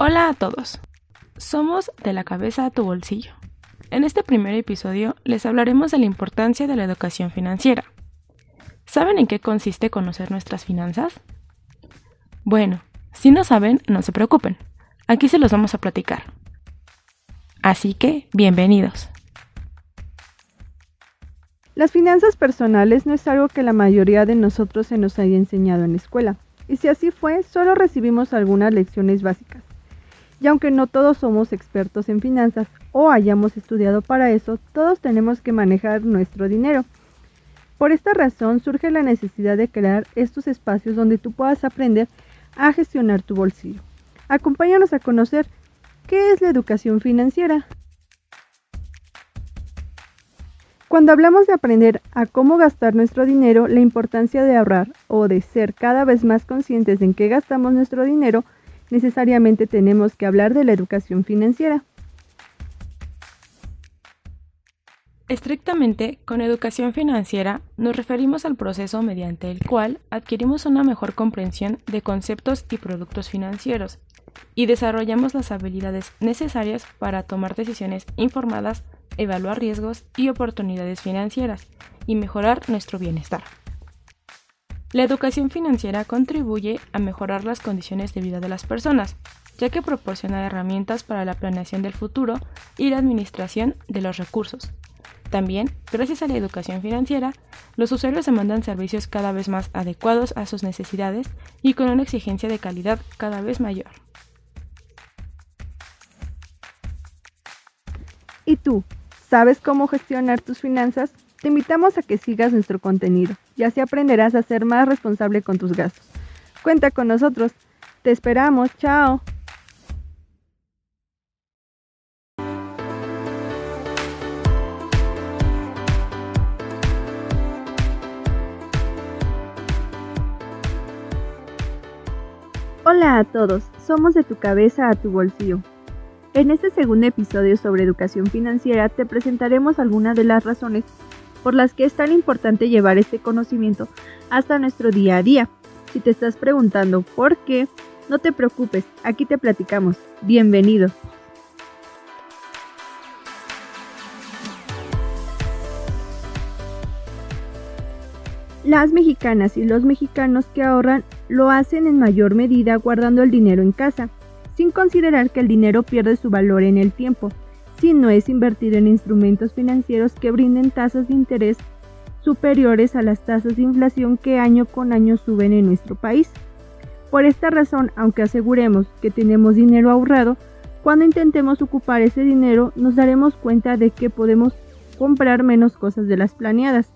Hola a todos. Somos de la cabeza a tu bolsillo. En este primer episodio les hablaremos de la importancia de la educación financiera. ¿Saben en qué consiste conocer nuestras finanzas? Bueno, si no saben, no se preocupen. Aquí se los vamos a platicar. Así que, bienvenidos. Las finanzas personales no es algo que la mayoría de nosotros se nos haya enseñado en la escuela. Y si así fue, solo recibimos algunas lecciones básicas. Y aunque no todos somos expertos en finanzas o hayamos estudiado para eso, todos tenemos que manejar nuestro dinero. Por esta razón surge la necesidad de crear estos espacios donde tú puedas aprender a gestionar tu bolsillo. Acompáñanos a conocer qué es la educación financiera. Cuando hablamos de aprender a cómo gastar nuestro dinero, la importancia de ahorrar o de ser cada vez más conscientes en qué gastamos nuestro dinero, necesariamente tenemos que hablar de la educación financiera. Estrictamente, con educación financiera nos referimos al proceso mediante el cual adquirimos una mejor comprensión de conceptos y productos financieros y desarrollamos las habilidades necesarias para tomar decisiones informadas evaluar riesgos y oportunidades financieras y mejorar nuestro bienestar. La educación financiera contribuye a mejorar las condiciones de vida de las personas, ya que proporciona herramientas para la planeación del futuro y la administración de los recursos. También, gracias a la educación financiera, los usuarios demandan servicios cada vez más adecuados a sus necesidades y con una exigencia de calidad cada vez mayor. ¿Y tú? ¿Sabes cómo gestionar tus finanzas? Te invitamos a que sigas nuestro contenido y así aprenderás a ser más responsable con tus gastos. Cuenta con nosotros. Te esperamos. Chao. Hola a todos, somos de tu cabeza a tu bolsillo. En este segundo episodio sobre educación financiera te presentaremos algunas de las razones por las que es tan importante llevar este conocimiento hasta nuestro día a día. Si te estás preguntando por qué, no te preocupes, aquí te platicamos. Bienvenido. Las mexicanas y los mexicanos que ahorran lo hacen en mayor medida guardando el dinero en casa sin considerar que el dinero pierde su valor en el tiempo, si no es invertido en instrumentos financieros que brinden tasas de interés superiores a las tasas de inflación que año con año suben en nuestro país. Por esta razón, aunque aseguremos que tenemos dinero ahorrado, cuando intentemos ocupar ese dinero nos daremos cuenta de que podemos comprar menos cosas de las planeadas.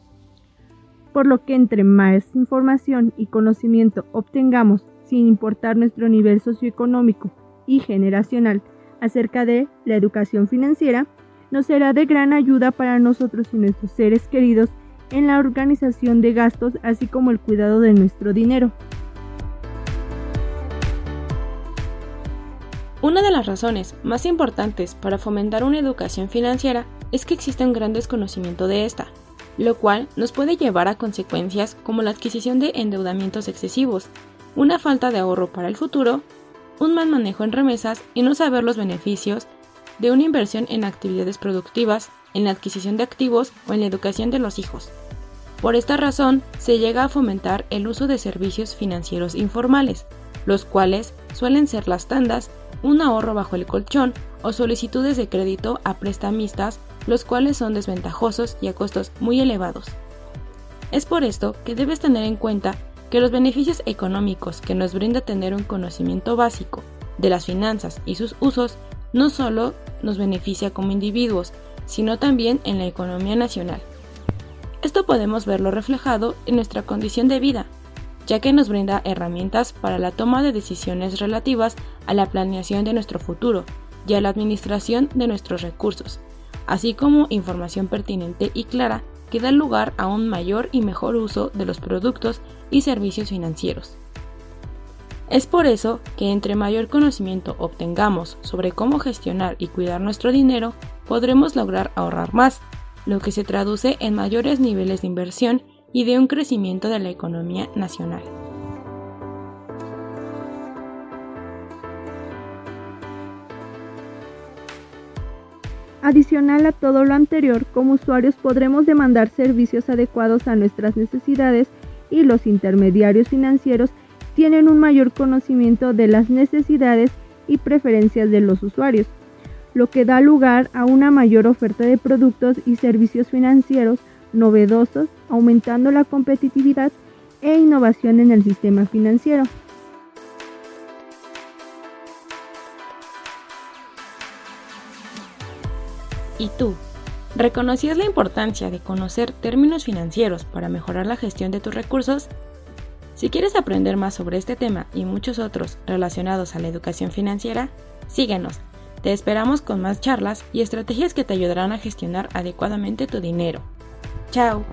Por lo que entre más información y conocimiento obtengamos sin importar nuestro nivel socioeconómico y generacional acerca de la educación financiera nos será de gran ayuda para nosotros y nuestros seres queridos en la organización de gastos así como el cuidado de nuestro dinero. Una de las razones más importantes para fomentar una educación financiera es que existe un gran desconocimiento de esta, lo cual nos puede llevar a consecuencias como la adquisición de endeudamientos excesivos, una falta de ahorro para el futuro un mal manejo en remesas y no saber los beneficios de una inversión en actividades productivas, en la adquisición de activos o en la educación de los hijos. Por esta razón, se llega a fomentar el uso de servicios financieros informales, los cuales suelen ser las tandas, un ahorro bajo el colchón o solicitudes de crédito a prestamistas, los cuales son desventajosos y a costos muy elevados. Es por esto que debes tener en cuenta que los beneficios económicos que nos brinda tener un conocimiento básico de las finanzas y sus usos no solo nos beneficia como individuos, sino también en la economía nacional. Esto podemos verlo reflejado en nuestra condición de vida, ya que nos brinda herramientas para la toma de decisiones relativas a la planeación de nuestro futuro y a la administración de nuestros recursos, así como información pertinente y clara que da lugar a un mayor y mejor uso de los productos y servicios financieros. Es por eso que entre mayor conocimiento obtengamos sobre cómo gestionar y cuidar nuestro dinero, podremos lograr ahorrar más, lo que se traduce en mayores niveles de inversión y de un crecimiento de la economía nacional. Adicional a todo lo anterior, como usuarios podremos demandar servicios adecuados a nuestras necesidades y los intermediarios financieros tienen un mayor conocimiento de las necesidades y preferencias de los usuarios, lo que da lugar a una mayor oferta de productos y servicios financieros novedosos, aumentando la competitividad e innovación en el sistema financiero. ¿Y tú? ¿Reconocías la importancia de conocer términos financieros para mejorar la gestión de tus recursos? Si quieres aprender más sobre este tema y muchos otros relacionados a la educación financiera, síguenos. Te esperamos con más charlas y estrategias que te ayudarán a gestionar adecuadamente tu dinero. ¡Chao!